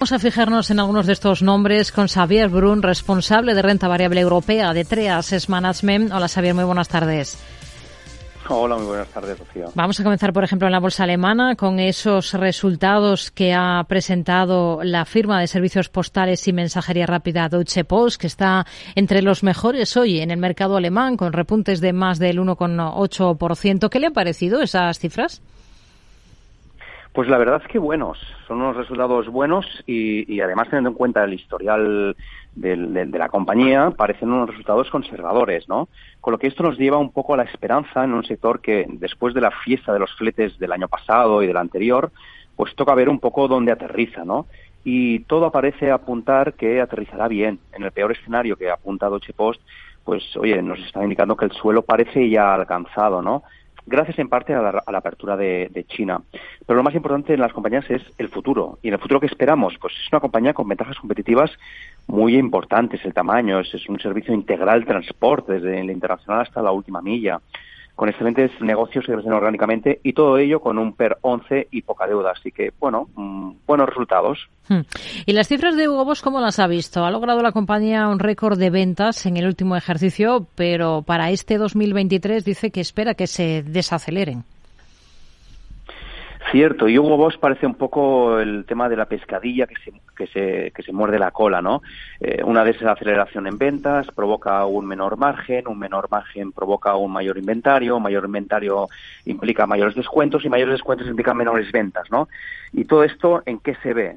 Vamos a fijarnos en algunos de estos nombres con Xavier Brun, responsable de renta variable europea de TREAS Management. Hola Xavier, muy buenas tardes. Hola, muy buenas tardes, Rocío. Vamos a comenzar, por ejemplo, en la bolsa alemana con esos resultados que ha presentado la firma de servicios postales y mensajería rápida Deutsche Post, que está entre los mejores hoy en el mercado alemán, con repuntes de más del 1,8%. ¿Qué le han parecido esas cifras? Pues la verdad es que buenos, son unos resultados buenos y, además teniendo en cuenta el historial de, la compañía, parecen unos resultados conservadores, ¿no? Con lo que esto nos lleva un poco a la esperanza en un sector que después de la fiesta de los fletes del año pasado y del anterior, pues toca ver un poco dónde aterriza, ¿no? Y todo parece apuntar que aterrizará bien. En el peor escenario que ha apuntado Chepost, pues oye, nos está indicando que el suelo parece ya alcanzado, ¿no? Gracias en parte a la, apertura de, China. Pero lo más importante en las compañías es el futuro. ¿Y en el futuro que esperamos? Pues es una compañía con ventajas competitivas muy importantes. El tamaño, es, un servicio integral transporte, desde la internacional hasta la última milla con excelentes negocios que crecen orgánicamente y todo ello con un PER 11 y poca deuda. Así que, bueno, mm, buenos resultados. Hmm. ¿Y las cifras de Hugo Boss cómo las ha visto? Ha logrado la compañía un récord de ventas en el último ejercicio, pero para este 2023 dice que espera que se desaceleren. Cierto, y Hugo Boss parece un poco el tema de la pescadilla que se, que se, que se muerde la cola, ¿no? Eh, una desaceleración en ventas provoca un menor margen, un menor margen provoca un mayor inventario, mayor inventario implica mayores descuentos y mayores descuentos implican menores ventas, ¿no? Y todo esto, ¿en qué se ve?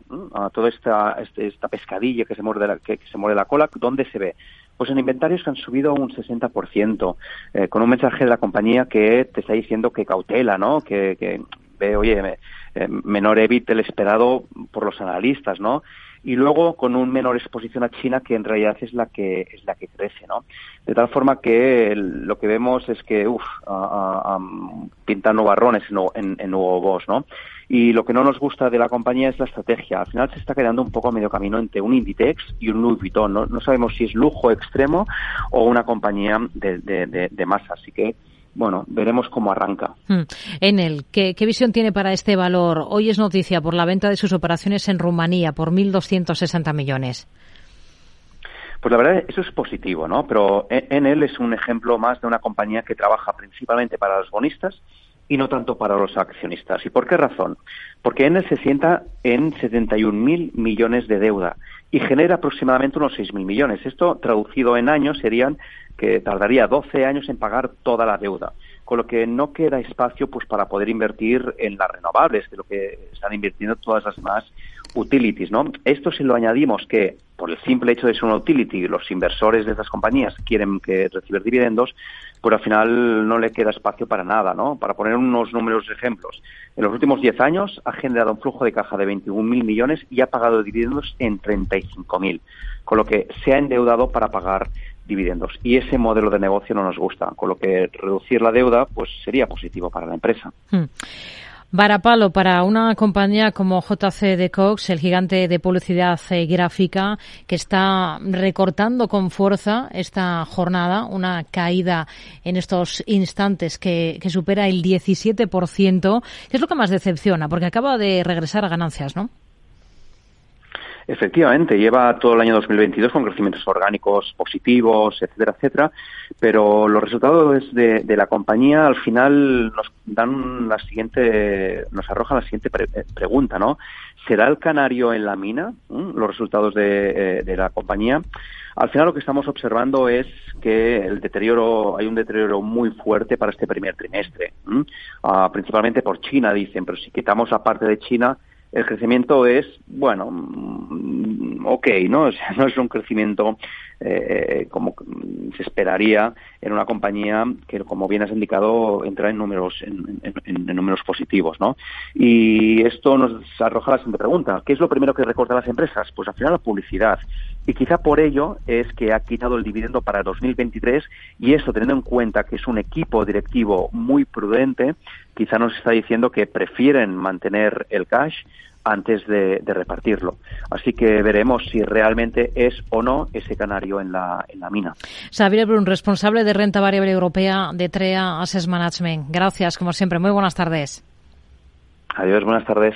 Toda esta, este, esta pescadilla que se muerde la, que, se muerde la cola, ¿dónde se ve? Pues en inventarios que han subido un 60%, eh, con un mensaje de la compañía que te está diciendo que cautela, ¿no? Que, que oye, eh, menor EBIT el esperado por los analistas, ¿no? y luego con un menor exposición a China que en realidad es la que es la que crece, ¿no? De tal forma que lo que vemos es que, uff, pintan nubarrones en, en, nuevo Boss, ¿no? Y lo que no nos gusta de la compañía es la estrategia. Al final se está quedando un poco a medio camino entre un Inditex y un Louis Vuitton. No, no sabemos si es lujo extremo o una compañía de, de, de masa. Así que bueno, veremos cómo arranca. Hmm. En el, ¿qué, visión tiene para este valor? Hoy es noticia por la venta de sus operaciones en Rumanía por 1.260 millones. Pues la verdad, eso es positivo, ¿no? Pero Enel es un ejemplo más de una compañía que trabaja principalmente para los bonistas y no tanto para los accionistas. ¿Y por qué razón? Porque Enel se sienta en 71.000 millones de deuda y genera aproximadamente unos 6.000 millones. Esto, traducido en años, serían que tardaría 12 años en pagar toda la deuda, con lo que no queda espacio pues para poder invertir en las renovables, de lo que están invirtiendo todas las demás utilities. Esto si lo añadimos que por el simple hecho de ser una utility, los inversores de estas compañías quieren recibir dividendos, pues al final no le queda espacio para nada, ¿no? Para poner unos números de ejemplos. En los últimos 10 años ha generado un flujo de caja de 21.000 millones y ha pagado dividendos en 35.000, con lo que se ha endeudado para pagar dividendos. Y ese modelo de negocio no nos gusta, con lo que reducir la deuda pues sería positivo para la empresa. Hmm. Varapalo para una compañía como JC de Cox, el gigante de publicidad gráfica, que está recortando con fuerza esta jornada, una caída en estos instantes que, supera el 17%, que es lo que más decepciona, porque acaba de regresar a ganancias, ¿no? Efectivamente, lleva todo el año 2022 con crecimientos orgánicos positivos, etcétera, etcétera, pero los resultados de, la compañía al final nos dan la siguiente, nos arrojan la siguiente eh, pregunta, ¿no? ¿Será el canario en la mina los resultados de, eh, de la compañía? Al final lo que estamos observando es que el deterioro, hay un deterioro muy fuerte para este primer trimestre, ah, principalmente por China, dicen, pero si quitamos la parte de China, el crecimiento es, bueno, mm, ok, ¿no? O sea, no es un crecimiento eh, como se esperaría en una compañía que, como bien has indicado, entra en números, en, números positivos, ¿no? Y esto nos arroja la siguiente pregunta. ¿Qué es lo primero que recortan las empresas? Pues al final la publicidad. Y quizá por ello es que ha quitado el dividendo para 2023 y esto, teniendo en cuenta que es un equipo directivo muy prudente, quizá nos está diciendo que prefieren mantener el cash antes de, repartirlo. Así que veremos si realmente es o no ese canario en la, en la mina. Xavier Brun, responsable de renta variable europea de TREA Asset Management. Gracias, como siempre. Muy buenas tardes. Adiós, buenas tardes.